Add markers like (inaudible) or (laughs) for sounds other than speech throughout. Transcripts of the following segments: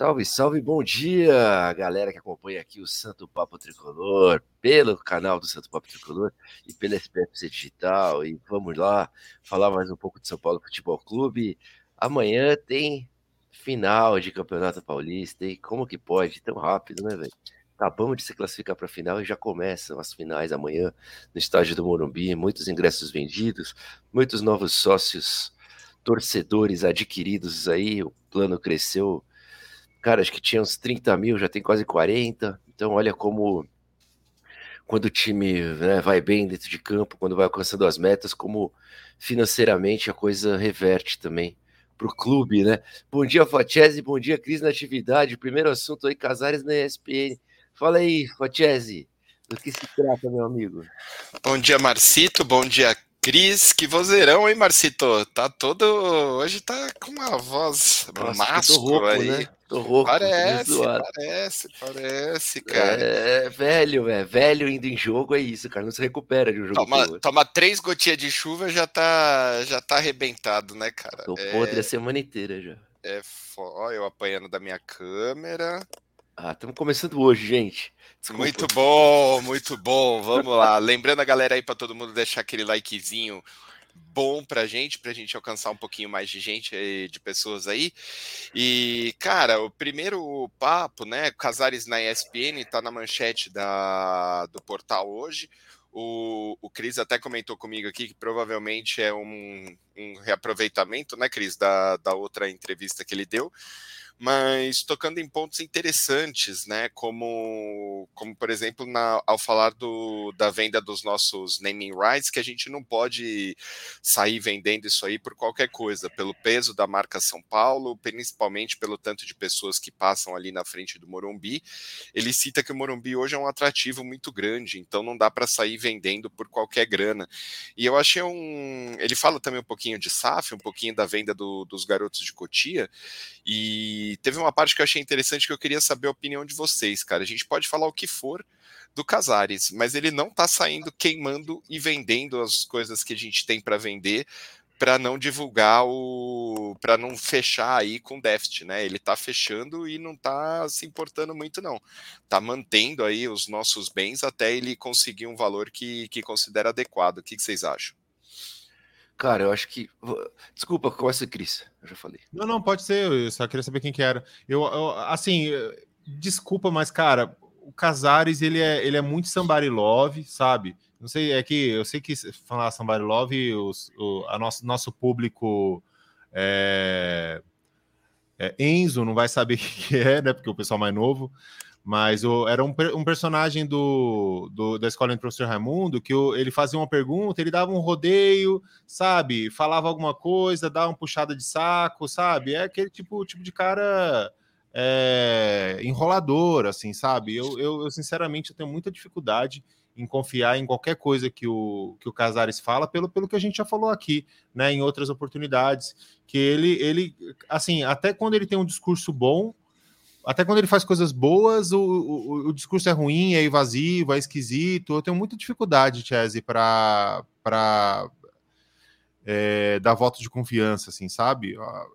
Salve, salve, bom dia, galera que acompanha aqui o Santo Papo Tricolor, pelo canal do Santo Papo Tricolor e pela SPFC Digital. E vamos lá falar mais um pouco de São Paulo Futebol Clube. Amanhã tem final de Campeonato Paulista. E como que pode? Tão rápido, né, velho? Acabamos de se classificar para a final e já começam as finais amanhã no estádio do Morumbi. Muitos ingressos vendidos, muitos novos sócios, torcedores adquiridos aí. O plano cresceu cara, acho que tinha uns 30 mil, já tem quase 40. Então, olha como quando o time né, vai bem dentro de campo, quando vai alcançando as metas, como financeiramente a coisa reverte também para o clube, né? Bom dia, Fatiese, bom dia, Cris na atividade. Primeiro assunto aí, Casares na ESPN. Fala aí, Fatiese, do que se trata, meu amigo? Bom dia, Marcito, bom dia, Cris, que vozeirão, hein, Marcito? Tá todo. Hoje tá com uma voz máscula aí. Né? Tô rouco. Parece, parece, parece, cara. É, velho, é velho indo em jogo é isso, cara. Não se recupera de um jogo. Toma, toma três gotinhas de chuva já tá, já tá arrebentado, né, cara? Tô é, podre a semana inteira já. É, ó, eu apanhando da minha câmera. Ah, estamos começando hoje, gente. Desculpa. Muito bom, muito bom. Vamos lá. Lembrando a galera aí para todo mundo deixar aquele likezinho bom pra gente, pra gente alcançar um pouquinho mais de gente, de pessoas aí. E, cara, o primeiro papo, né, Casares na ESPN, tá na manchete da, do portal hoje. O, o Cris até comentou comigo aqui que provavelmente é um, um reaproveitamento, né, Cris, da, da outra entrevista que ele deu mas tocando em pontos interessantes, né? Como, como por exemplo, na, ao falar do, da venda dos nossos naming rights, que a gente não pode sair vendendo isso aí por qualquer coisa, pelo peso da marca São Paulo, principalmente pelo tanto de pessoas que passam ali na frente do Morumbi. Ele cita que o Morumbi hoje é um atrativo muito grande, então não dá para sair vendendo por qualquer grana. E eu achei um. Ele fala também um pouquinho de SAF, um pouquinho da venda do, dos garotos de Cotia, e teve uma parte que eu achei interessante que eu queria saber a opinião de vocês, cara. A gente pode falar o que for do Casares, mas ele não tá saindo queimando e vendendo as coisas que a gente tem para vender para não divulgar o para não fechar aí com déficit, né? Ele tá fechando e não tá se importando muito não. Tá mantendo aí os nossos bens até ele conseguir um valor que, que considera adequado. O que, que vocês acham? Cara, eu acho que. Desculpa, começa, Cris. Eu já falei. Não, não, pode ser. Eu só queria saber quem que era. Eu, eu assim, desculpa, mas, cara, o Casares, ele é, ele é muito somebody love, sabe? Não sei, é que eu sei que falar somebody love, o a nosso, nosso público é, é, Enzo não vai saber (laughs) o que é, né? Porque o pessoal mais novo. Mas o, era um, um personagem do, do, da escola do professor Raimundo que o, ele fazia uma pergunta, ele dava um rodeio, sabe? Falava alguma coisa, dava uma puxada de saco, sabe? É aquele tipo, tipo de cara é, enrolador, assim, sabe? Eu, eu, eu, sinceramente, eu tenho muita dificuldade em confiar em qualquer coisa que o, que o Casares fala, pelo, pelo que a gente já falou aqui, né, em outras oportunidades, que ele, ele, assim, até quando ele tem um discurso bom, até quando ele faz coisas boas, o, o, o, discurso é ruim, é invasivo, é esquisito. Eu tenho muita dificuldade, Chese, para é, dar voto de confiança, assim, sabe? Ah,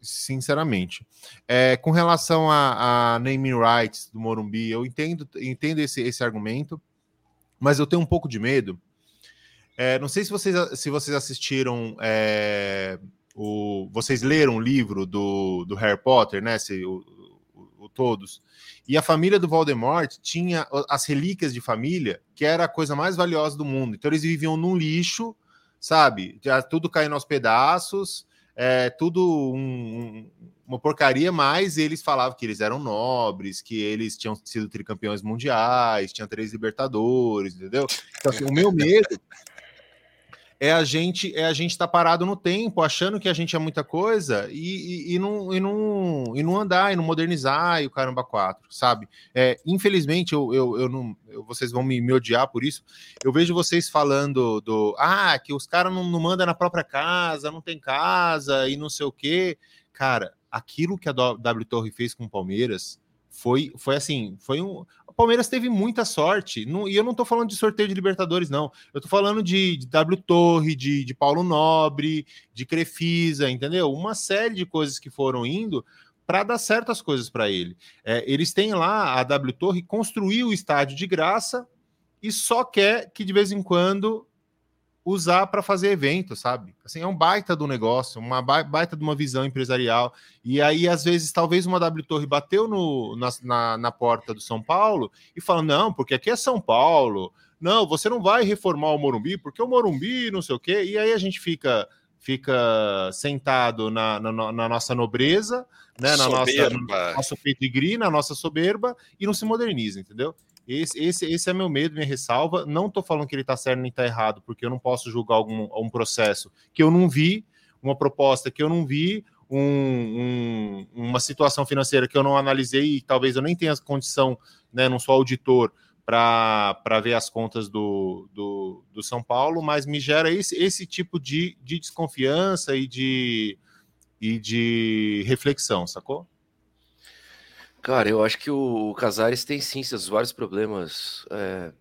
sinceramente. É, com relação a, a, naming rights do Morumbi, eu entendo, entendo esse, esse argumento, mas eu tenho um pouco de medo. É, não sei se vocês, se vocês assistiram. É, o, vocês leram o livro do, do Harry Potter, né? Se, o, todos. E a família do Voldemort tinha as relíquias de família, que era a coisa mais valiosa do mundo. Então eles viviam num lixo, sabe? Já tudo caindo aos pedaços, é, tudo um, uma porcaria, mas eles falavam que eles eram nobres, que eles tinham sido tricampeões mundiais, tinham três libertadores, entendeu? Então, assim, o meu medo é a gente é a gente estar tá parado no tempo, achando que a gente é muita coisa e, e, e, não, e, não, e não andar, e não modernizar, e o caramba quatro, sabe? É, infelizmente, eu, eu, eu não, eu, vocês vão me, me, odiar por isso. Eu vejo vocês falando do ah, que os caras não, não mandam na própria casa, não tem casa e não sei o quê. Cara, aquilo que a W Torre fez com o Palmeiras foi, foi assim, foi um. Palmeiras teve muita sorte. Não, e eu não tô falando de sorteio de Libertadores, não. Eu tô falando de, de W Torre, de, de Paulo Nobre, de Crefisa, entendeu? Uma série de coisas que foram indo para dar certas coisas para ele. É, eles têm lá a W Torre construir o estádio de graça e só quer que de vez em quando usar para fazer evento, sabe? Assim, é um baita do negócio, uma baita de uma visão empresarial. E aí, às vezes, talvez uma W Torre bateu no, na, na, na porta do São Paulo e fala: não, porque aqui é São Paulo. Não, você não vai reformar o Morumbi, porque o Morumbi, não sei o quê. E aí a gente fica fica sentado na, na, na nossa nobreza, né, na nossa, no nosso pedigree, na nossa soberba, e não se moderniza, entendeu? Esse, esse, esse é meu medo, minha ressalva. Não estou falando que ele está certo nem está errado, porque eu não posso julgar algum um processo que eu não vi, uma proposta que eu não vi, um, um, uma situação financeira que eu não analisei e talvez eu nem tenha condição, né, não sou auditor, para ver as contas do, do, do, São Paulo, mas me gera esse, esse tipo de, de desconfiança e de, e de reflexão, sacou? Cara, eu acho que o, Casares tem sim seus vários problemas é,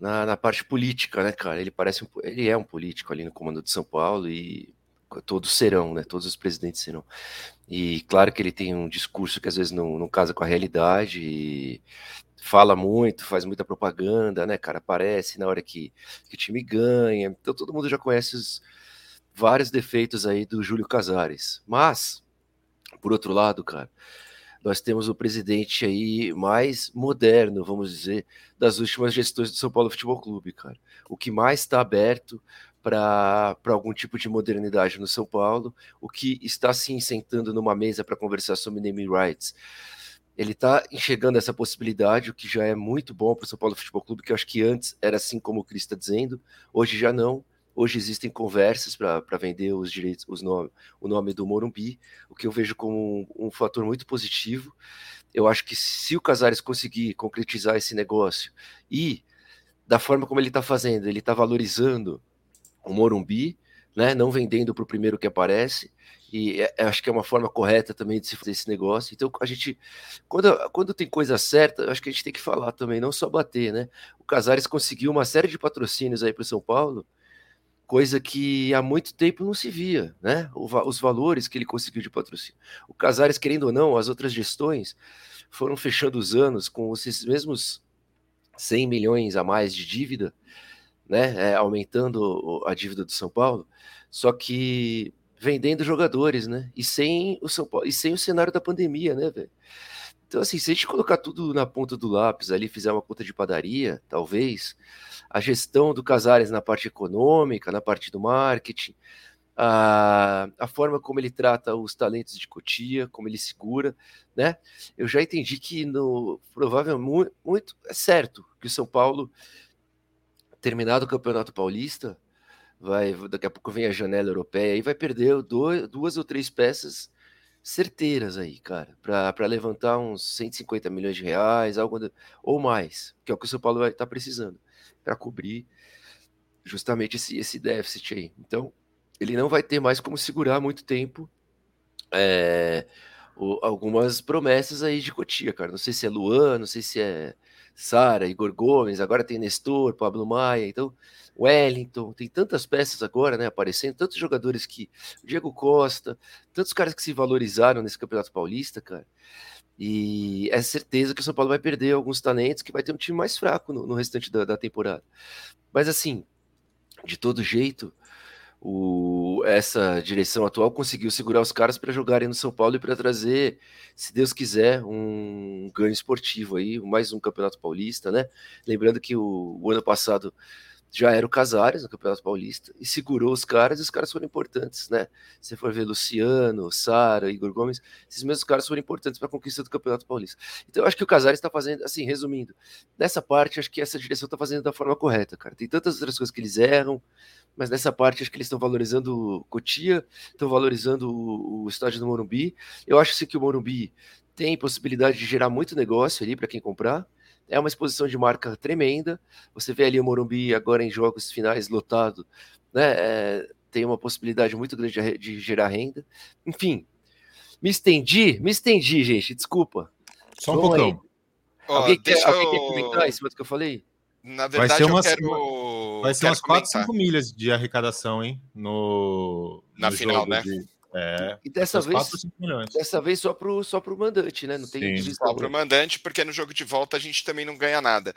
na, na, parte política, né, cara? Ele parece um, ele é um político ali no comando de São Paulo e todos serão, né? Todos os presidentes serão. E claro que ele tem um discurso que às vezes não, não casa com a realidade e fala muito, faz muita propaganda, né, cara? Aparece na hora que, que o time ganha. Então todo mundo já conhece os vários defeitos aí do Júlio Casares. Mas, por outro lado, cara nós temos o presidente aí mais moderno, vamos dizer, das últimas gestões do São Paulo Futebol Clube, cara. O que mais está aberto para algum tipo de modernidade no São Paulo, o que está se sentando numa mesa para conversar sobre naming rights. Ele está enxergando essa possibilidade, o que já é muito bom para o São Paulo Futebol Clube, que eu acho que antes era assim como o Cris está dizendo, hoje já não. Hoje existem conversas para vender os direitos, os nome, o nome do Morumbi, o que eu vejo como um, um fator muito positivo. Eu acho que se o Casares conseguir concretizar esse negócio e da forma como ele está fazendo, ele está valorizando o Morumbi, né, não vendendo para o primeiro que aparece, e é, acho que é uma forma correta também de se fazer esse negócio. Então, a gente, quando, quando tem coisa certa, acho que a gente tem que falar também, não só bater, né? O Casares conseguiu uma série de patrocínios aí para o São Paulo, coisa que há muito tempo não se via, né? os valores que ele conseguiu de patrocínio. O Casares, querendo ou não, as outras gestões foram fechando os anos com esses mesmos 100 milhões a mais de dívida, né? É, aumentando a dívida do São Paulo, só que vendendo jogadores, né? E sem o São Paulo, e sem o cenário da pandemia, né, velho? Então, assim, se a gente colocar tudo na ponta do lápis ali, fizer uma conta de padaria, talvez, a gestão do Casares na parte econômica, na parte do marketing, a, a forma como ele trata os talentos de Cotia, como ele segura, né? Eu já entendi que no provavelmente muito é certo que o São Paulo terminado o Campeonato Paulista, vai daqui a pouco vem a janela europeia e vai perder dois, duas ou três peças certeiras aí, cara, para levantar uns 150 milhões de reais, algo ou mais, que é o que o São Paulo vai estar tá precisando para cobrir justamente esse, esse déficit aí. Então, ele não vai ter mais como segurar muito tempo é, o, algumas promessas aí de Cotia, cara. Não sei se é Luan, não sei se é Sara, Igor Gomes, agora tem Nestor, Pablo Maia, então Wellington, tem tantas peças agora, né, aparecendo, tantos jogadores que Diego Costa, tantos caras que se valorizaram nesse Campeonato Paulista, cara. E é certeza que o São Paulo vai perder alguns talentos, que vai ter um time mais fraco no, no restante da, da temporada. Mas assim, de todo jeito, o, essa direção atual conseguiu segurar os caras para jogarem no São Paulo e para trazer, se Deus quiser, um ganho esportivo aí, mais um Campeonato Paulista, né? Lembrando que o, o ano passado já era o Casares no Campeonato Paulista e segurou os caras e os caras foram importantes, né? Se for ver Luciano, Sara, Igor Gomes, esses mesmos caras foram importantes para a conquista do Campeonato Paulista. Então eu acho que o Casares está fazendo, assim, resumindo, nessa parte acho que essa direção está fazendo da forma correta, cara. Tem tantas outras coisas que eles erram, mas nessa parte acho que eles estão valorizando Cotia, estão valorizando o, o estádio do Morumbi. Eu acho sim que o Morumbi tem possibilidade de gerar muito negócio ali para quem comprar é uma exposição de marca tremenda. Você vê ali o Morumbi agora em jogos finais lotado, né? É, tem uma possibilidade muito grande de, de, gerar renda. Enfim, me estendi, me estendi, gente. Desculpa. Só um pouquinho. alguém, quer, alguém quer comentar em cima do que eu falei? Na verdade, vai ser umas, eu quero. Vai ser umas 4, 5 milhas de arrecadação, hein? No, Na no final, né? De, É. E dessa vez, 4, dessa vez só pro, só pro mandante, né? Não tem Sim, só pro mandante, porque no jogo de volta a gente também não ganha nada.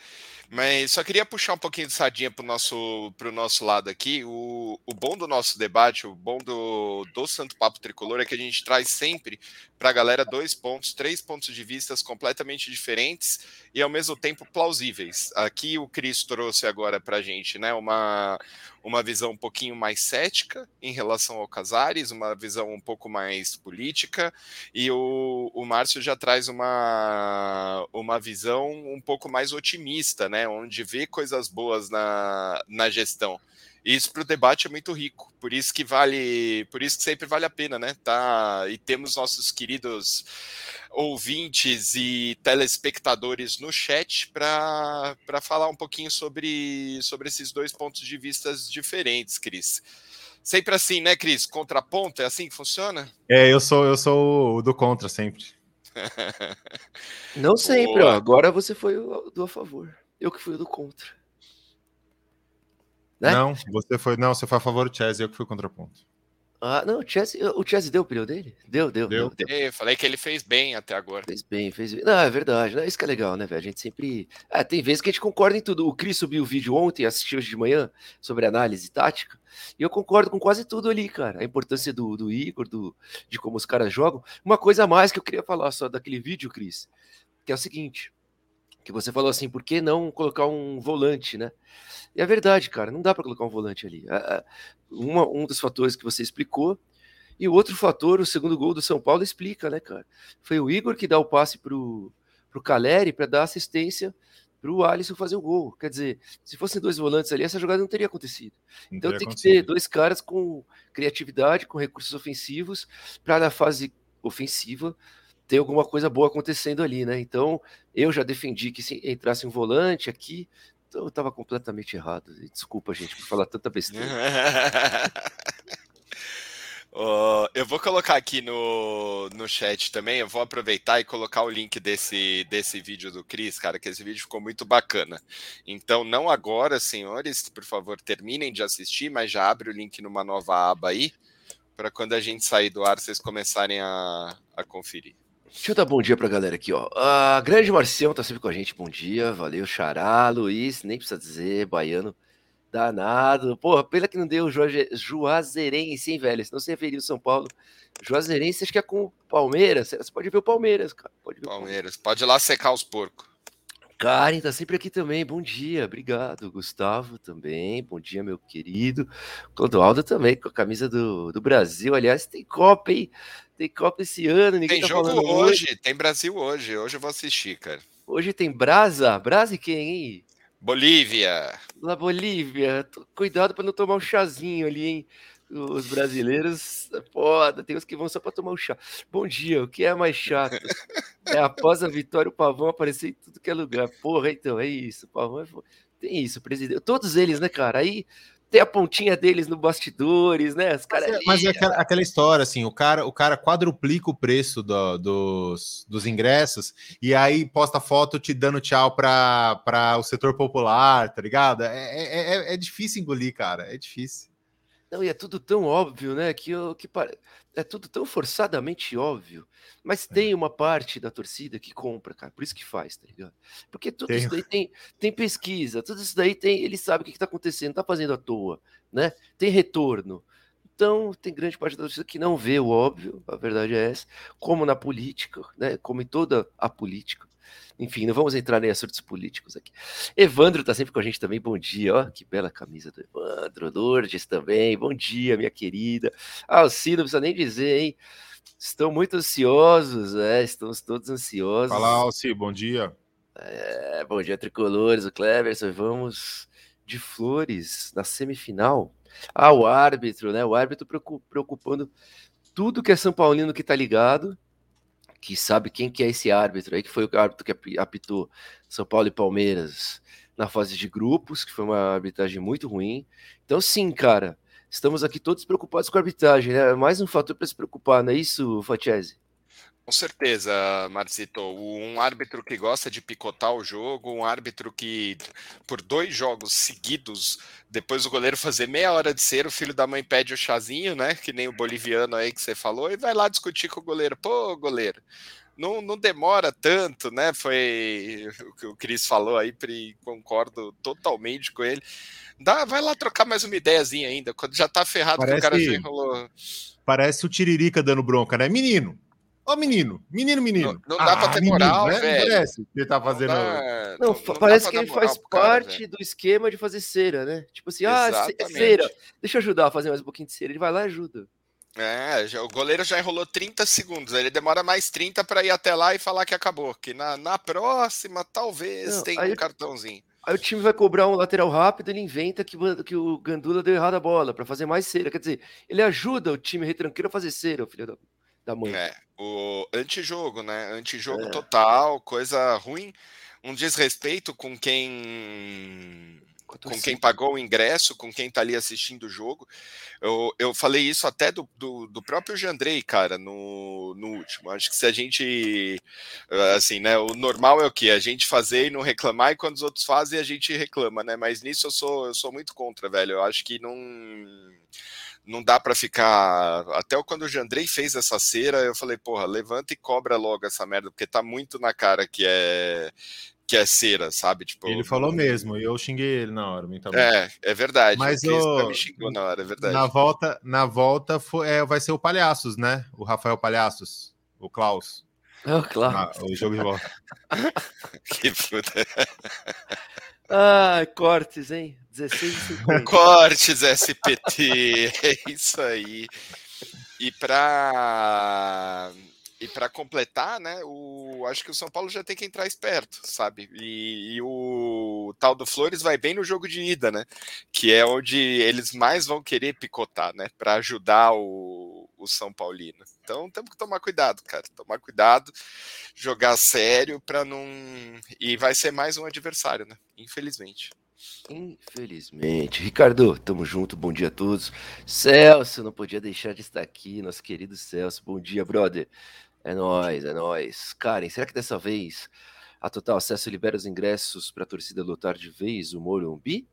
Mas só queria puxar um pouquinho de sardinha pro nosso, pro nosso lado aqui. O, o bom do nosso debate, o bom do, do Santo Papo Tricolor é que a gente traz sempre pra galera dois pontos, três pontos de vistas completamente diferentes e ao mesmo tempo plausíveis. Aqui o Cris trouxe agora pra gente, né? Uma, uma visão um pouquinho mais cética em relação ao Casares, uma visão um pouco mais política, e o, o Márcio já traz uma, uma visão um pouco mais otimista, né? Onde vê coisas boas na, na gestão. Isso para o debate é muito rico, por isso que vale, por isso que sempre vale a pena, né? Tá, e temos nossos queridos ouvintes e telespectadores no chat para falar um pouquinho sobre, sobre esses dois pontos de vistas diferentes, Cris. Sempre assim, né, Cris? Contraponto, é assim que funciona? É, eu sou eu sou o do contra sempre. (laughs) Não sempre, ó. Agora você foi o do a favor. Eu que fui o do contra. Né? Não, você foi. Não, você foi a favor do Chelsea, eu que fui contraponto. Ah, não, o Chelsea, o Chelsea deu o pneu dele? Deu, deu. Deu. deu, deu. Eu falei que ele fez bem até agora. Fez bem, fez bem. Não, é verdade. Não, isso que é legal, né, velho? A gente sempre. É, tem vezes que a gente concorda em tudo. O Cris subiu o vídeo ontem, assistiu hoje de manhã, sobre análise tática. E eu concordo com quase tudo ali, cara. A importância do, do Igor, do, de como os caras jogam. Uma coisa a mais que eu queria falar só daquele vídeo, Cris, que é o seguinte: que você falou assim, por que não colocar um volante, né? E é verdade, cara, não dá para colocar um volante ali. Uma, um dos fatores que você explicou e o outro fator, o segundo gol do São Paulo explica, né, cara? Foi o Igor que dá o passe pro, pro Caleri para dar assistência pro Alisson fazer o gol. Quer dizer, se fossem dois volantes ali, essa jogada não teria acontecido. Não então teria tem acontecido. que ter dois caras com criatividade, com recursos ofensivos, para na fase ofensiva ter alguma coisa boa acontecendo ali, né? Então, eu já defendi que se entrasse um volante aqui, então eu estava completamente errado. Desculpa, gente, por falar tanta besteira. (laughs) Eu vou colocar aqui no, no chat também. Eu vou aproveitar e colocar o link desse, desse vídeo do Cris, cara, que esse vídeo ficou muito bacana. Então, não agora, senhores, por favor, terminem de assistir, mas já abre o link numa nova aba aí, para quando a gente sair do ar, vocês começarem a, a conferir. Deixa eu dar bom dia pra galera aqui, ó. A grande Marcião tá sempre com a gente, bom dia. Valeu, Xará, Luiz, nem precisa dizer, baiano. Danado. Porra, pena que não deu Juazeirense, hein, velho? Se não se referiu São Paulo. Juazeirense, acho que é com o Palmeiras. Você pode ver o Palmeiras, cara. Pode ver Palmeiras. Pode ir lá secar os porcos. Karen tá sempre aqui também. Bom dia, obrigado. Gustavo também. Bom dia, meu querido. Clodoaldo também, com a camisa do, do Brasil. Aliás, tem Copa, hein? Tem Copa esse ano. Ninguém tem tá jogo hoje, hoje, tem Brasil hoje. Hoje eu vou assistir, cara. Hoje tem Brasa. Brasa e quem, hein? Bolívia. La Bolívia. Cuidado para não tomar um chazinho ali, hein? Os brasileiros, foda, tem uns que vão só para tomar um chá. Bom dia, o que é mais chato? É após a vitória o Pavão aparecer em tudo que é lugar. Porra, então, é isso. O Pavão é... Tem isso, presidente. Todos eles, né, cara? Aí tem a pontinha deles no bastidores, né? Os cara mas, é, mas é aquela, aquela, história, assim, o cara, o cara quadruplica o preço do, dos, dos ingressos e aí posta foto te dando tchau para o setor popular, tá ligado? É, é, é, é difícil engolir, cara, é difícil. Não, e é tudo tão óbvio, né? Que, que é tudo tão forçadamente óbvio. Mas é. tem uma parte da torcida que compra, cara. Por isso que faz, tá ligado? Porque tudo tem. isso daí tem, tem pesquisa, tudo isso daí tem. Ele sabe o que, está acontecendo, não tá fazendo à toa, né? Tem retorno. Então, tem grande parte da torcida que não vê o óbvio, a verdade é essa, como na política, né? Como em toda a política. Enfim, não vamos entrar em assuntos políticos aqui. Evandro está sempre com a gente também. Bom dia, ó, que bela camisa do Evandro. Lourdes também. Bom dia, minha querida. Alci, não precisa nem dizer, hein? Estão muito ansiosos, é, estamos todos ansiosos. Fala, Alci, bom dia. É, bom dia, tricolores, o Cleverson. Vamos de flores na semifinal. Ah, o árbitro, né? O árbitro preocupando tudo que é São Paulino que tá ligado que sabe quem que é esse árbitro aí, que foi o árbitro que apitou São Paulo e Palmeiras na fase de grupos, que foi uma arbitragem muito ruim. Então, sim, cara, estamos aqui todos preocupados com a arbitragem, né? É mais um fator para se preocupar, não é isso, Fatiese? Com certeza, Marcito. Um árbitro que gosta de picotar o jogo, um árbitro que, por dois jogos seguidos, depois o goleiro fazer meia hora de ser, o filho da mãe pede o chazinho, né? Que nem o boliviano aí que você falou, e vai lá discutir com o goleiro. Pô, goleiro, não, não demora tanto, né? Foi o que o Cris falou aí, concordo totalmente com ele. Dá, vai lá trocar mais uma ideiazinha ainda, quando já tá ferrado Parece, que o cara já enrolou. Parece o Tiririca dando bronca, né? Menino, Ô, menino, menino, menino. Não, não dá ah, pra ter moral, menino, né? velho. Não parece que ele tá fazendo. Não, não, não parece que ele faz parte cara, do esquema de fazer cera, né? Tipo assim, ah, Exatamente. ah, cera, deixa eu ajudar a fazer mais um pouquinho de cera. Ele vai lá e ajuda. É, já, o goleiro já enrolou 30 segundos, ele demora mais 30 para ir até lá e falar que acabou. Que na, na próxima, talvez, tenha um cartãozinho. Aí o time vai cobrar um lateral rápido, ele inventa que, que o Gandula deu errado a bola para fazer mais cera. Quer dizer, ele ajuda o time retranqueiro a fazer cera, o filho da da mãe. É, o antijogo, né? Antijogo é. total, coisa ruim, um desrespeito com quem com quem pagou o ingresso, com quem tá ali assistindo o jogo. Eu, eu falei isso até do, do, do próprio Jandrei, cara, no, no último. Acho que se a gente. Assim, né? O normal é o que? A gente fazer e não reclamar, e quando os outros fazem, a gente reclama, né? Mas nisso eu sou, eu sou muito contra, velho. Eu acho que não não dá para ficar. Até quando o Jandrei fez essa cera, eu falei, porra, levanta e cobra logo essa merda, porque tá muito na cara que é que é cera, sabe? Tipo, ele falou mesmo, e eu xinguei ele na hora. É, é verdade. Mas eu, me xingou na hora, é verdade. Na volta, na volta foi, é, vai ser o Palhaços, né? O Rafael Palhaços, o Klaus. Oh, claro. Ah, o jogo de volta. (laughs) que puta. Ah, cortes, hein? 16 (laughs) Cortes SPT, é isso aí. E para e para completar, né, o, acho que o São Paulo já tem que entrar esperto, sabe? E, e, o tal do Flores vai bem no jogo de ida, né? Que é onde eles mais vão querer picotar, né? Para ajudar o, o São Paulino. Então temos que tomar cuidado, cara. Tomar cuidado, jogar sério para não. E vai ser mais um adversário, né? Infelizmente. Infelizmente. Ricardo, tamo junto, bom dia a todos. Celso, não podia deixar de estar aqui, nosso querido Celso. Bom dia, brother. É nóis, é nóis. Karen, será que dessa vez a Total Acesso libera os ingressos para a torcida lotar de vez o Morumbi?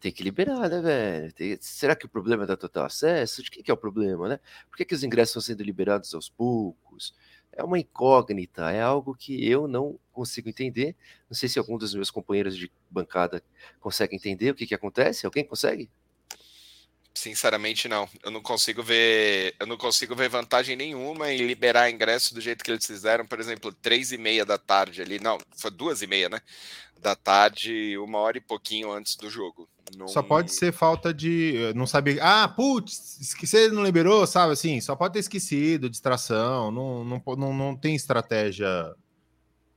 Tem que liberar, né, velho? Tem... Será que o problema é da Total Acesso? De que, que é o problema, né? Por que, que os ingressos estão sendo liberados aos poucos? É uma incógnita, é algo que eu não consigo entender. Não sei se algum dos meus companheiros de bancada consegue entender o que, que acontece. Alguém consegue? Sinceramente, não. Eu não consigo ver. Eu não consigo ver vantagem nenhuma em liberar ingresso do jeito que eles fizeram, por exemplo, três e meia da tarde ali. Não, foi duas e meia, né? Da tarde, uma hora e pouquinho antes do jogo. Só pode ser falta de. Não saber. Ah, putz, esquecer não liberou, sabe? Assim, só pode ter esquecido, distração. Não, não, não, não tem estratégia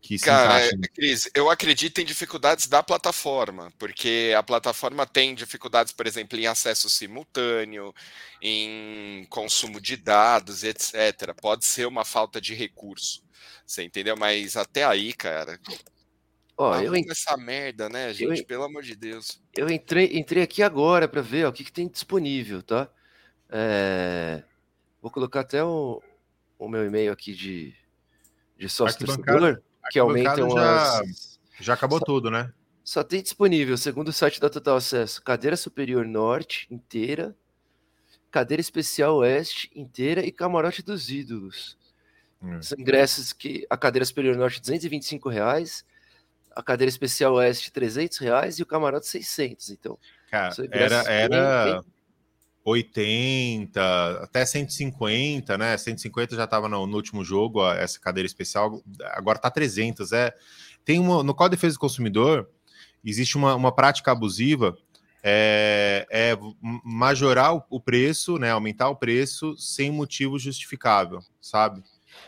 que se Cara, encaixa. Cris, eu acredito em dificuldades da plataforma, porque a plataforma tem dificuldades, por exemplo, em acesso simultâneo, em consumo de dados, etc. Pode ser uma falta de recurso, você entendeu? Mas até aí, cara. Ó, eu ent... essa merda, né, gente? Eu... Pelo amor de Deus. Eu entrei, entrei aqui agora para ver ó, o que, que tem disponível, tá? É... Vou colocar até o, o meu e-mail aqui de, de sócio torcedor que aumentam já, as... já acabou só, tudo, né? Só tem disponível, segundo o site da Total Acesso, cadeira superior norte inteira, cadeira especial oeste inteira e camarote dos ídolos. Hum. São ingressos que a cadeira superior norte 225 reais, a cadeira especial oeste 300 reais e o camarote 600. Então, Cara, era, era bem, bem... 80, até 150, né? 150 já estava no, no, último jogo, essa cadeira especial, agora está 300. É, tem uma, no Código de Defesa do Consumidor, existe uma, uma prática abusiva, é, é majorar o, preço, né? Aumentar o preço sem motivo justificável, sabe?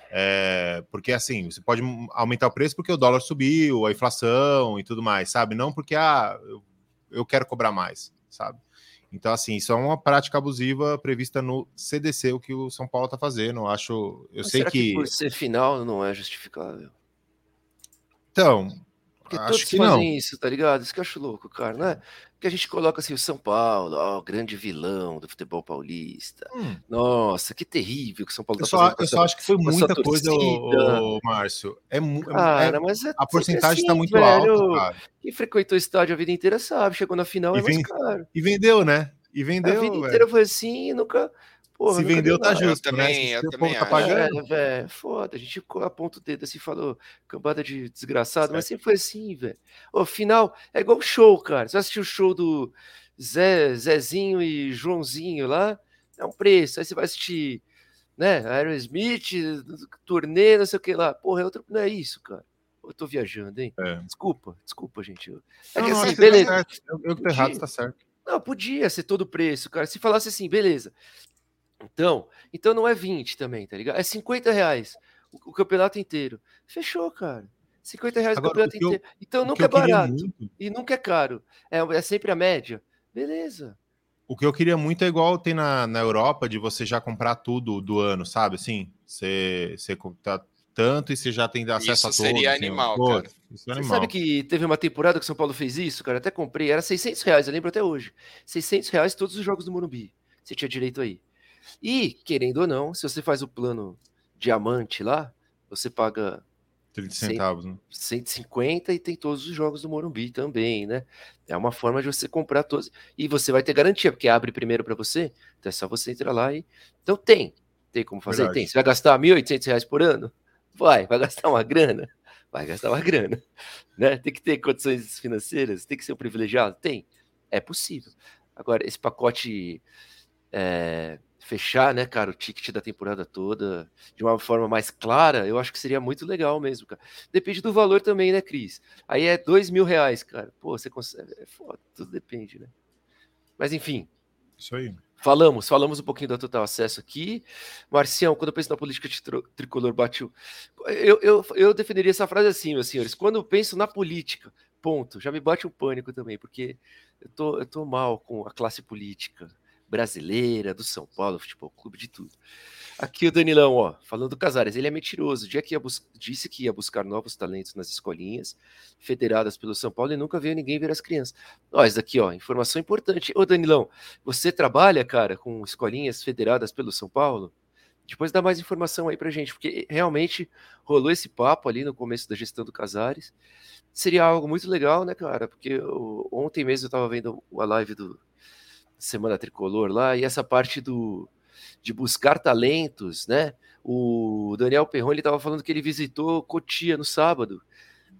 É, porque assim, você pode aumentar o preço porque o dólar subiu, a inflação e tudo mais, sabe? Não porque ah, eu, eu quero cobrar mais, sabe? Então, assim, isso é uma prática abusiva prevista no CDC, o que o São Paulo está fazendo. Eu acho. Eu Mas sei que... que. Por ser final não é justificável. Então, Porque Acho todos que fazem não. isso, tá ligado? Isso que eu acho louco, cara, né? Porque a gente coloca assim o São Paulo, ó, o grande vilão do futebol paulista. Hum, Nossa, que terrível que o São Paulo eu, tá só, fazendo eu só acho que foi muita coisa, ô, ô, Márcio. É, mu- é- Cara, mas é a porcentagem tá assim, muito velho. alta, cara. Quem frequentou o estádio a vida inteira sabe, chegou na final E é mais vem- caro. E vendeu, né? E A vendeu, vida velho. inteira foi assim nunca. Porra, Se vendeu, deu tá justo, Eu né? também- Se eu também tá pagando. É, velho, foda. A gente aponta o dedo assim e falou, cambada de desgraçado, mas sempre foi assim, velho. O final é igual show, cara. Você vai assistir o show do Zé, Zezinho e Joãozinho lá, é um preço. Aí você vai assistir, né, Aerosmith, turnê, não sei o que lá. Porra, é outro. Não é isso, cara. Eu tô viajando, hein? É. Desculpa, desculpa, gente. Eu- É Não, que assim, que beleza. Tá certo. Eu, eu que tô errado, tá certo. Não, podia ser todo preço, cara. Se falasse assim, beleza. Então, então não é 20 também, tá ligado? É 50 reais o, o campeonato inteiro. Fechou, cara. 50 reais Agora, o campeonato o que eu- inteiro. Então nunca é barato muito- e nunca é caro. É, é sempre a média. Beleza. O que eu queria muito é igual tem na, na Europa, de você já comprar tudo do ano, sabe? Assim, você, você tá tanto e você já tem acesso Isso a todos. seria assim, animal, pô, cara. Isso é Você animal. sabe que teve uma temporada que o São Paulo fez isso, cara? Até comprei. Era 600 reais, eu lembro até hoje. 600 reais todos os jogos do Morumbi. Você tinha direito aí. E, querendo ou não, se você faz o plano diamante lá, você paga 30 Sim. centavos, né? 150 e tem todos os jogos do Morumbi também, né? É uma forma de você comprar todos. E você vai ter garantia, porque abre primeiro para você, então é só você entrar lá e. Então tem. Tem como fazer? Verdade. Tem. Você vai gastar 1.800 reais por ano? Vai. Vai gastar uma grana? Vai gastar uma grana. Né? Tem que ter condições financeiras? Tem que ser um privilegiado? Tem. É possível. Agora, esse pacote é, fechar, né, cara, o ticket da temporada toda de uma forma mais clara, eu acho que seria muito legal mesmo, cara. Depende do valor também, né, Cris? Aí é dois mil reais, cara. Pô, você consegue. É foda, tudo depende, né? Mas enfim, Isso aí. falamos, falamos um pouquinho do total acesso aqui. Marcião, quando eu penso na política tricolor, bate o. Eu, eu, eu defenderia essa frase assim, meus senhores. Quando eu penso na política, ponto, já me bate um pânico também, porque eu tô, eu tô mal com a classe política brasileira, do São Paulo, Futebol Clube, de tudo. Aqui o Danilão, ó, falando do Casares, ele é mentiroso. Dia que disse que ia buscar novos talentos nas escolinhas federadas pelo São Paulo e nunca veio ninguém ver as crianças. Ó, isso daqui, ó, informação importante. Ô, Danilão, você trabalha, cara, com escolinhas federadas pelo São Paulo? Depois dá mais informação aí pra gente, porque realmente rolou esse papo ali no começo da gestão do Casares. Seria algo muito legal, né, cara? Porque eu- ontem mesmo eu tava vendo a live do Semana Tricolor lá, e essa parte do de buscar talentos, né? O Daniel Perron, ele tava falando que ele visitou Cotia no sábado,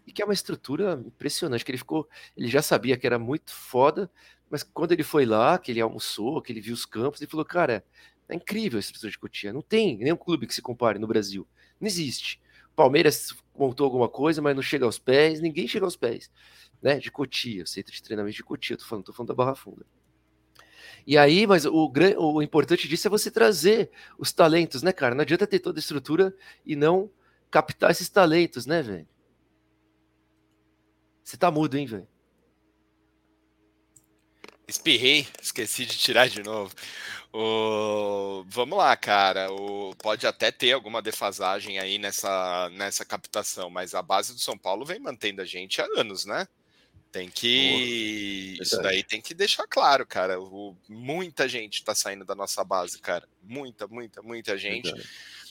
e que é uma estrutura impressionante, que ele ficou, ele já sabia que era muito foda, mas quando ele foi lá, que ele almoçou, que ele viu os campos, ele falou, cara, é incrível a estrutura de Cotia, não tem nenhum clube que se compare no Brasil, não existe. Palmeiras montou alguma coisa, mas não chega aos pés, ninguém chega aos pés, né? De Cotia, centro de treinamento de Cotia, tô falando, tô falando da Barra Funda. E aí, mas o, o importante disso é você trazer os talentos, né, cara? Não adianta ter toda a estrutura e não captar esses talentos, né, velho? Você tá mudo, hein, velho? Espirrei, esqueci de tirar de novo. O... Vamos lá, cara. O... Pode até ter alguma defasagem aí nessa, nessa captação, mas a base do São Paulo vem mantendo a gente há anos, né? Tem que. Boa, Isso daí tem que deixar claro, cara. O... Muita gente tá saindo da nossa base, cara. Muita, muita, muita gente. Verdade.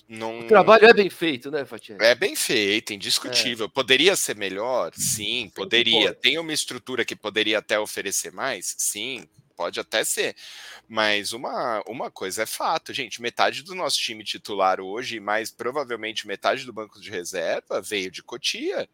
Não... O trabalho é bem feito, né, Fatiel? É bem feito, indiscutível. Poderia ser melhor? Sim, poderia. pode. Tem uma estrutura que poderia até oferecer mais? Sim, pode até ser. Mas uma, uma coisa é fato, gente: metade do nosso time titular hoje, mais provavelmente metade do banco de reserva, veio de Cotia.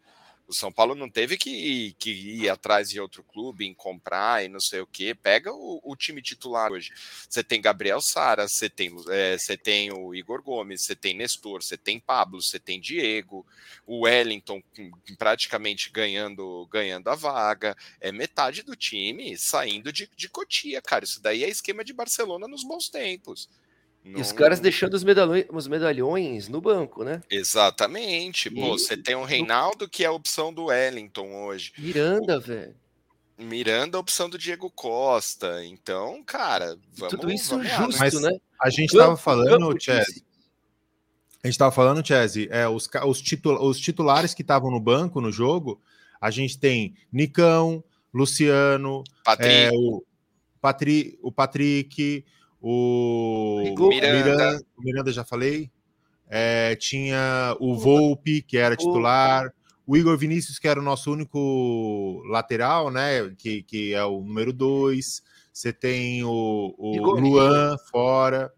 O São Paulo não teve que, que ir atrás de outro clube, em comprar e não sei o que. Pega o, o time titular hoje. Você tem Gabriel Sara, você tem, é, tem o Igor Gomes, você tem Nestor, você tem Pablo, você tem Diego, o Wellington praticamente ganhando, ganhando a vaga. É metade do time saindo de, de Cotia, cara. Isso daí é esquema de Barcelona nos bons tempos. E os Não- caras deixando os medalhões, os medalhões no banco, né? Exatamente. Pô, E- você tem o Reinaldo, que é a opção do Wellington hoje. Miranda, velho. Miranda, a opção do Diego Costa. Então, cara, vamos Tudo isso vamos lá, justo, Mas né? A gente Campo- tava falando, Chess, a gente tava falando, Chess, é, os, os, titu- os titulares que estavam no banco no jogo, A gente tem Nicão, Luciano, Patrick, é, o, Patri, o Patrick, o Miranda. Miranda, Miranda já falei. É, tinha o Volpe, que era titular. O Igor Vinícius, que era o nosso único lateral, né? Que, que é o número dois. Você tem o, o Igor Luan fora.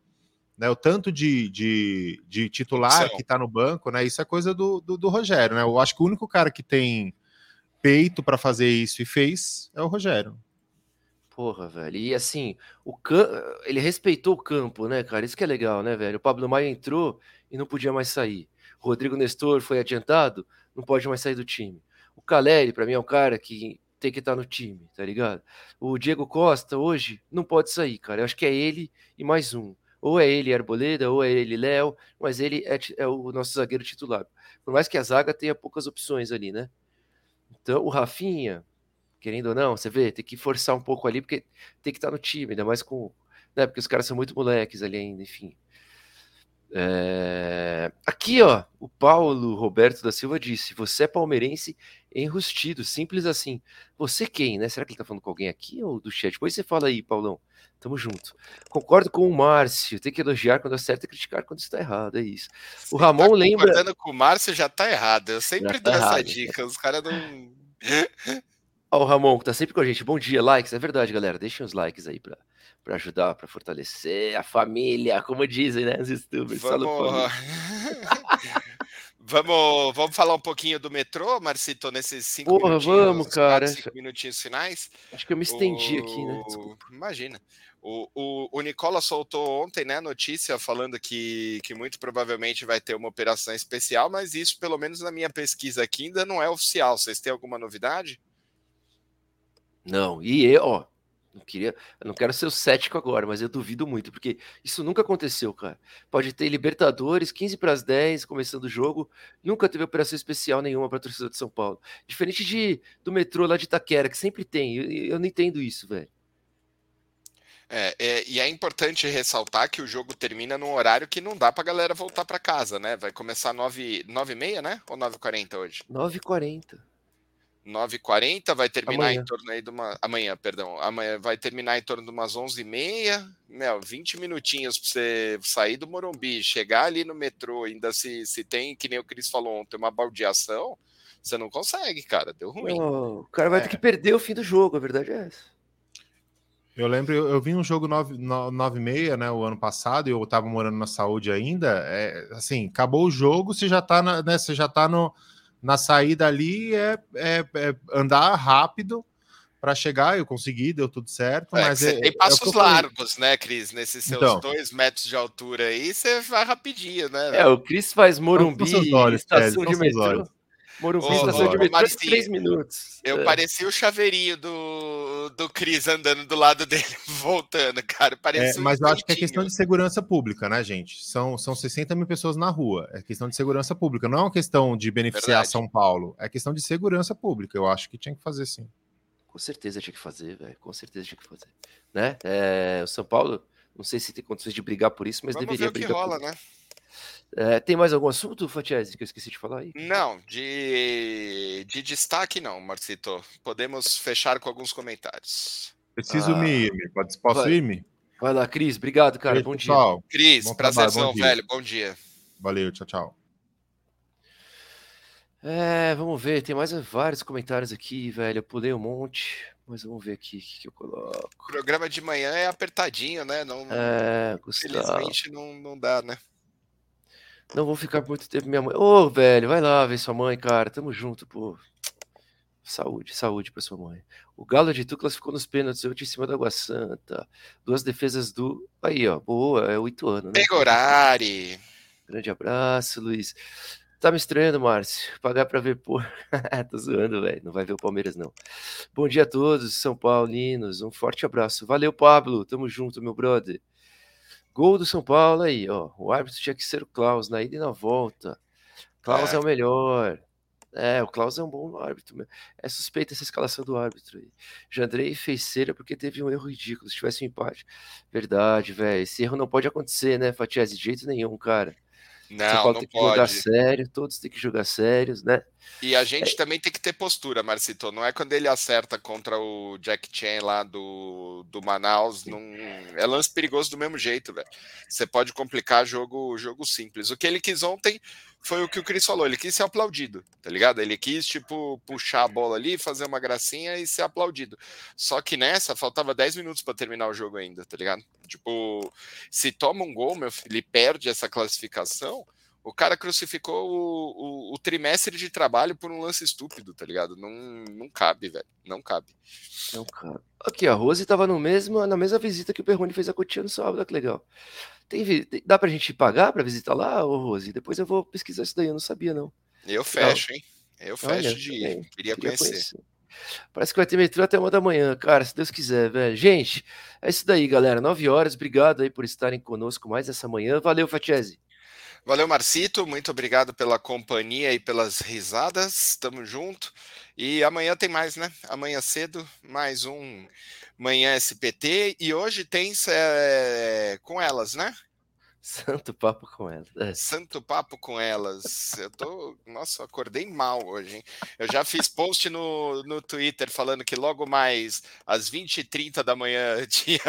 Né, o tanto de, de, de titular Opção. que tá no banco, né? Isso é coisa do, do, do Rogério, né? Eu acho que o único cara que tem peito para fazer isso e fez é o Rogério. Porra, velho. E assim, o cam... ele respeitou o campo, né, cara? Isso que é legal, né, velho? O Pablo Maia entrou e não podia mais sair. O Rodrigo Nestor foi adiantado, não pode mais sair do time. O Caleri, pra mim, é um cara que tem que estar no time, tá ligado? O Diego Costa, hoje, não pode sair, cara. Eu acho que é ele e mais um. Ou é ele Arboleda, ou é ele Léo, mas ele é, é o nosso zagueiro titular. Por mais que a zaga tenha poucas opções ali, né? Então, o Rafinha, querendo ou não, você vê, tem que forçar um pouco ali, porque tem que estar no time, ainda mais com. Né, porque os caras são muito moleques ali ainda, enfim. É, Aqui, ó, o Paulo Roberto da Silva disse: Você é palmeirense enrustido, simples assim. Você quem, né? Será que ele tá falando com alguém aqui ou do chat? Depois você fala aí, Paulão. Tamo junto. Concordo com o Márcio, tem que elogiar quando acerta e criticar quando está errado, é isso. O Você Ramon tá lembra- concordando com o Márcio já tá errado. Eu sempre Já dou tá essa errado. dica. Os caras não. (laughs) Ó, o Ramon, que tá sempre com a gente. Bom dia, likes. É verdade, galera. Deixem os likes aí pra, pra ajudar, pra fortalecer a família, como dizem, né? Os youtubers. Vamos. (laughs) vamos, vamos falar um pouquinho do metrô, Marcito, nesses cinco Porra, minutinhos, vamos, cara. quatro, cinco minutinhos finais. Acho que eu me estendi aqui, né? O- Desculpa. Imagina. O, o, o Nicola soltou ontem, né, notícia falando que, que muito provavelmente vai ter uma operação especial, mas isso, pelo menos na minha pesquisa aqui, ainda não é oficial. Vocês têm alguma novidade? Não, e eu, ó, não queria, eu não quero ser o cético agora, mas eu duvido muito, porque isso nunca aconteceu, cara. Pode ter Libertadores, 15 para as 10, começando o jogo, nunca teve operação especial nenhuma para a torcida de São Paulo. Diferente de do metrô lá de Itaquera, que sempre tem. Eu, eu não entendo isso, velho. É, é, e é importante ressaltar que o jogo termina num horário que não dá pra galera voltar pra casa, né? Vai começar 9, 9 e meia, né? Ou 9h40 hoje? 9h40. 9h40, vai terminar Amanhã. em torno aí de uma. Amanhã, perdão. Amanhã vai terminar em torno de umas 11h30. Meu, 20 minutinhos pra você sair do Morumbi, chegar ali no metrô, ainda se, se tem, que nem o Cris falou ontem, uma baldeação, você não consegue, cara. Deu ruim. Não, o cara vai É. ter que perder o fim do jogo, a verdade é essa. Eu lembro, eu, eu vi um jogo 9 e meia, né, o ano passado, e eu tava morando na saúde ainda. É, assim, acabou o jogo, você já tá, na, né, você já tá no, na saída ali, é, é- é andar rápido para chegar. Eu consegui, deu tudo certo, É, que mas você é, tem é passos falei. largos, né, Cris? Nesses seus Então. dois metros de altura aí, você vai rapidinho, né? É, o Cris faz Morumbi, olhos, estação de metrô. olhos. Morumbi, Ô, estação ô, de metrô, Marcinho, 3 minutos. Eu É. parecia o chaveirinho do, do Cris andando do lado dele, (laughs) voltando, cara. É, Parecia um mas eu acho que é questão de segurança pública, né, gente? São, são 60 mil pessoas na rua. É questão de segurança pública. Não é uma questão de beneficiar Verdade. São Paulo. É questão de segurança pública. Eu acho que tinha que fazer sim. Com certeza tinha que fazer, velho. Com certeza tinha que fazer. Né? É, o São Paulo, não sei se tem condições de brigar por isso, mas Vamos ver deveria o que brigar. rola, por... né? É, tem mais algum assunto, Fatiese, que eu esqueci de falar aí? Não, de, de destaque não, Marcito. Podemos fechar com alguns comentários. Preciso Ah, me ir. posso vai. ir, me? Vai lá, Cris. Obrigado, cara. Beijo, Bom dia. pessoal. Cris, Bom trabalho, prazerzão, bom dia. velho. Bom dia. Valeu, tchau, tchau. É, vamos ver. Tem mais vários comentários aqui, velho. Eu pulei um monte, mas vamos ver aqui o que, que eu coloco. O programa de manhã é apertadinho, né? Não, É, Gustavo. Infelizmente não, não dá, né? Não vou ficar muito tempo minha mãe. Ô, velho, vai lá ver sua mãe, cara. Tamo junto, pô. Saúde, saúde pra sua mãe. O Galo de Tu classificou nos pênaltis, eu em cima da Água Santa. Duas defesas do. Aí, ó, boa, é oito anos, né? Pegorari. Grande abraço, Luiz. Tá me estranhando, Márcio. Pagar pra ver, pô. (laughs) Tô zoando, velho. Não vai ver o Palmeiras, não. Bom dia a todos, São Paulinos. Um forte abraço. Valeu, Pablo. Tamo junto, meu brother. Gol do São Paulo aí, ó. O árbitro tinha que ser o Klaus na ida e na volta. Klaus é, É. o melhor. É, o Klaus é um bom árbitro. É suspeita essa escalação do árbitro aí. Jandrei fez cera porque teve um erro ridículo. Se tivesse um empate. Verdade, velho. Esse erro não pode acontecer, né, Fatias? De jeito nenhum, cara. São Não, Paulo não tem que jogar pode. sério, todos têm que jogar sérios, né? E a gente também tem que ter postura, Marcito. Não é quando ele acerta contra o Jack Chan lá do, do Manaus. Não... É lance perigoso do mesmo jeito, velho. Você pode complicar jogo, jogo simples. O que ele quis ontem foi o que o Cris falou. Ele quis ser aplaudido, tá ligado? Ele quis, tipo, puxar a bola ali, fazer uma gracinha e ser aplaudido. Só que nessa, faltava 10 minutos para terminar o jogo ainda, tá ligado? Tipo, se toma um gol, meu filho, ele perde essa classificação o cara crucificou o, o, o, trimestre de trabalho por um lance estúpido, tá ligado? Não, não cabe, velho. Não cabe. Não cabe. Aqui, a Rose tava no mesmo, na mesma visita que o Perrone fez a Cotia no sábado, que legal. Tem, dá pra gente pagar pra visitar lá, ô Rose? Depois eu vou pesquisar isso daí, eu não sabia, não. Eu fecho, hein? Eu fecho Olha, de ir. Queria, queria conhecer. conhecer. Parece que vai ter metrô até uma da manhã, cara, se Deus quiser, velho. Gente, é isso daí, galera. Nove horas. Obrigado aí por estarem conosco mais essa manhã. Valeu, Fatiese. Valeu, Marcito. Muito obrigado pela companhia e pelas risadas. Tamo junto. E amanhã tem mais, né? Amanhã cedo, mais um Manhã SPT. E hoje tem é, com elas, né? Santo papo com elas. É. Santo papo com elas. Eu tô. Nossa, acordei mal hoje, hein? Eu já fiz post no, no Twitter falando que logo mais às 20h30 da manhã (laughs) tinha.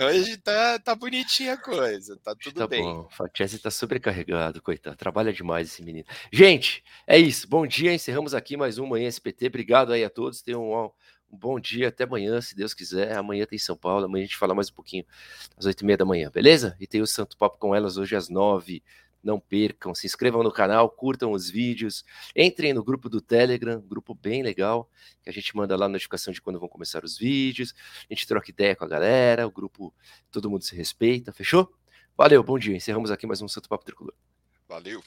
hoje tá, tá bonitinha a coisa, tá tudo tá bem. Bom. Fatiese tá sobrecarregado, coitado. Trabalha demais esse menino. Gente, é isso. Bom dia. Encerramos aqui mais um Manhã SPT. Obrigado aí a todos. Tenham um bom dia, até amanhã, se Deus quiser. Amanhã tem São Paulo, amanhã a gente fala mais um pouquinho, às oito e meia da manhã, beleza? E tem o Santo Papo com elas hoje às nove. Não percam, se inscrevam no canal, curtam os vídeos, entrem no grupo do Telegram, grupo bem legal, que a gente manda lá notificação de quando vão começar os vídeos, a gente troca ideia com a galera, o grupo todo mundo se respeita, fechou? Valeu, bom dia. Encerramos aqui mais um Santo Papo Tricolor. Valeu.